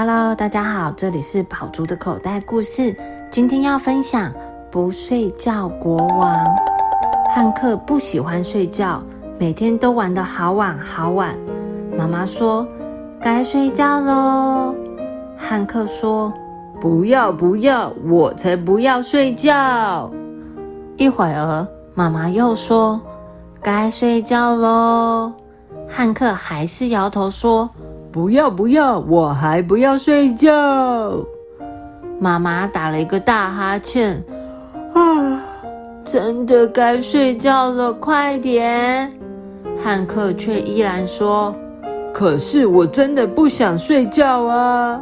Hello，大家好，这里是宝珠的口袋故事。今天要分享不睡觉国王。汉克不喜欢睡觉，每天都玩得好晚好晚。妈妈说：“该睡觉喽。”汉克说：“不要不要，我才不要睡觉。”一会儿，妈妈又说：“该睡觉喽。”汉克还是摇头说：“不要不要，我还不要睡觉。”妈妈打了一个大哈欠，啊，真的该睡觉了，快点！汉克却依然说：“可是我真的不想睡觉啊。”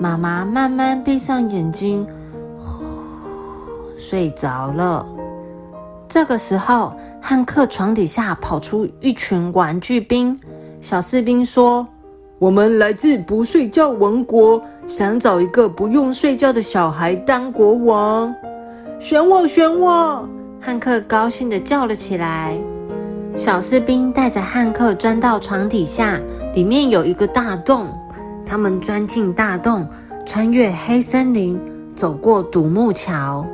妈妈慢慢闭上眼睛，睡着了。这个时候，汉克床底下跑出一群玩具兵。小士兵说：“我们来自不睡觉王国，想找一个不用睡觉的小孩当国王。选我，选我！”汉克高兴地叫了起来。小士兵带着汉克钻到床底下，里面有一个大洞。他们钻进大洞，穿越黑森林，走过独木桥。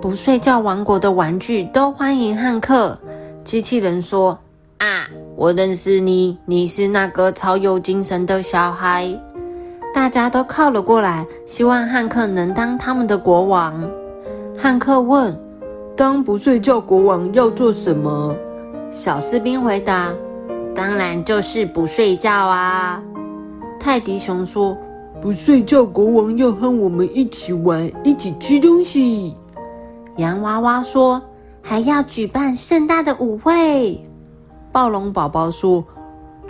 不睡觉王国的玩具都欢迎汉克。机器人说：“啊，我认识你，你是那个超有精神的小孩。”大家都靠了过来，希望汉克能当他们的国王。汉克问：“当不睡觉国王要做什么？”小士兵回答：“当然就是不睡觉啊。”泰迪熊说：“不睡觉国王要和我们一起玩，一起吃东西。”洋娃娃说：“还要举办盛大的舞会。”暴龙宝宝说：“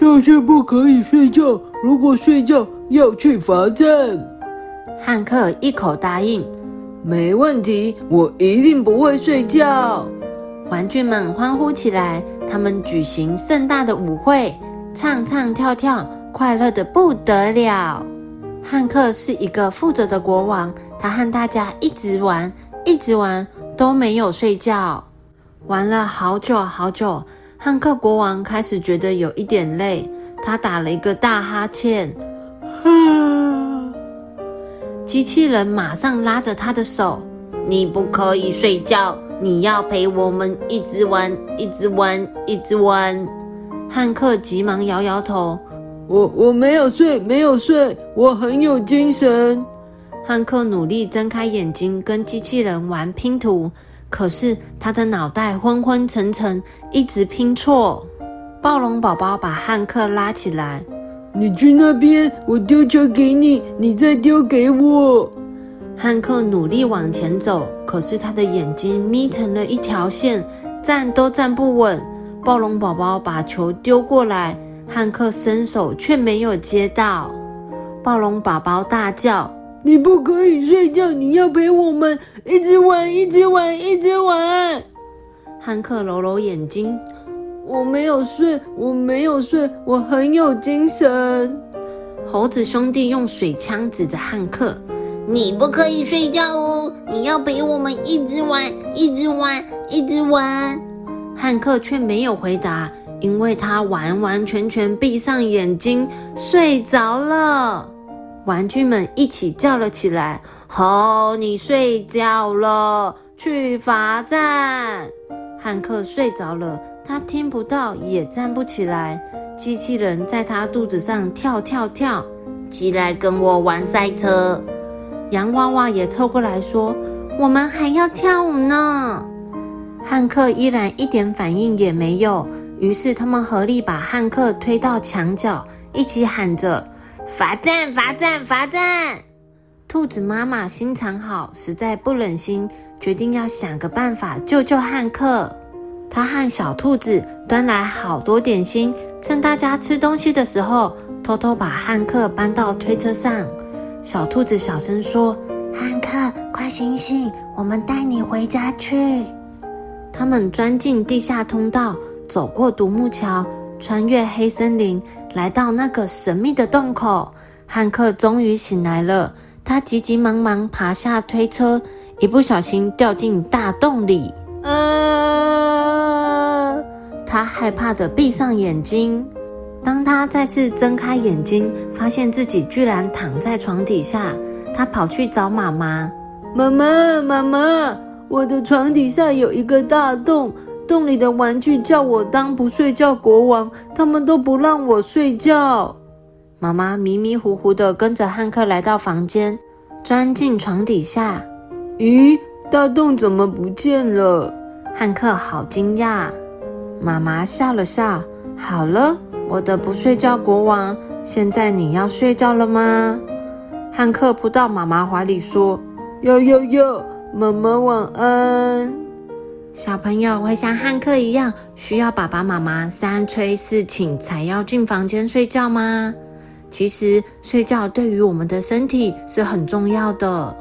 就是不可以睡觉，如果睡觉要去罚站。”汉克一口答应：“没问题，我一定不会睡觉。”玩具们欢呼起来，他们举行盛大的舞会，唱唱跳跳，快乐的不得了。汉克是一个负责的国王，他和大家一直玩，一直玩。都没有睡觉，玩了好久好久。汉克国王开始觉得有一点累，他打了一个大哈欠。机器人马上拉着他的手：“你不可以睡觉，你要陪我们一直玩，一直玩，一直玩。”汉克急忙摇摇头：“我我没有睡，没有睡，我很有精神。”汉克努力睁开眼睛，跟机器人玩拼图，可是他的脑袋昏昏沉沉，一直拼错。暴龙宝宝把汉克拉起来：“你去那边，我丢球给你，你再丢给我。”汉克努力往前走，可是他的眼睛眯成了一条线，站都站不稳。暴龙宝宝把球丢过来，汉克伸手却没有接到。暴龙宝宝大叫。你不可以睡觉，你要陪我们一直玩，一直玩，一直玩。汉克揉揉眼睛，我没有睡，我没有睡，我很有精神。猴子兄弟用水枪指着汉克：“你不可以睡觉哦，你要陪我们一直玩，一直玩，一直玩。”汉克却没有回答，因为他完完全全闭上眼睛睡着了。玩具们一起叫了起来：“好，你睡觉了，去罚站。”汉克睡着了，他听不到，也站不起来。机器人在他肚子上跳跳跳，起来跟我玩赛车。洋娃娃也凑过来说：“我们还要跳舞呢。”汉克依然一点反应也没有，于是他们合力把汉克推到墙角，一起喊着。罚站！罚站！罚站！兔子妈妈心肠好，实在不忍心，决定要想个办法救救汉克。她和小兔子端来好多点心，趁大家吃东西的时候，偷偷把汉克搬到推车上。小兔子小声说：“汉克，快醒醒，我们带你回家去。”他们钻进地下通道，走过独木桥。穿越黑森林，来到那个神秘的洞口，汉克终于醒来了。他急急忙忙爬下推车，一不小心掉进大洞里。啊！他害怕的闭上眼睛。当他再次睁开眼睛，发现自己居然躺在床底下，他跑去找妈妈。妈妈，妈妈，我的床底下有一个大洞，洞里的玩具叫我当不睡觉国王，他们都不让我睡觉。妈妈迷迷糊糊的跟着汉克来到房间，钻进床底下。咦，大洞怎么不见了？汉克好惊讶。妈妈笑了笑：“好了，我的不睡觉国王，现在你要睡觉了吗？”汉克扑到妈妈怀里说：“哟哟哟，妈妈晚安。”小朋友会像汉克一样，需要爸爸妈妈三催四请才要进房间睡觉吗？其实睡觉对于我们的身体是很重要的。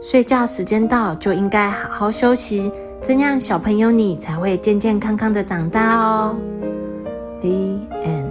睡觉时间到就应该好好休息，这样小朋友你才会健健康康的长大哦。The end.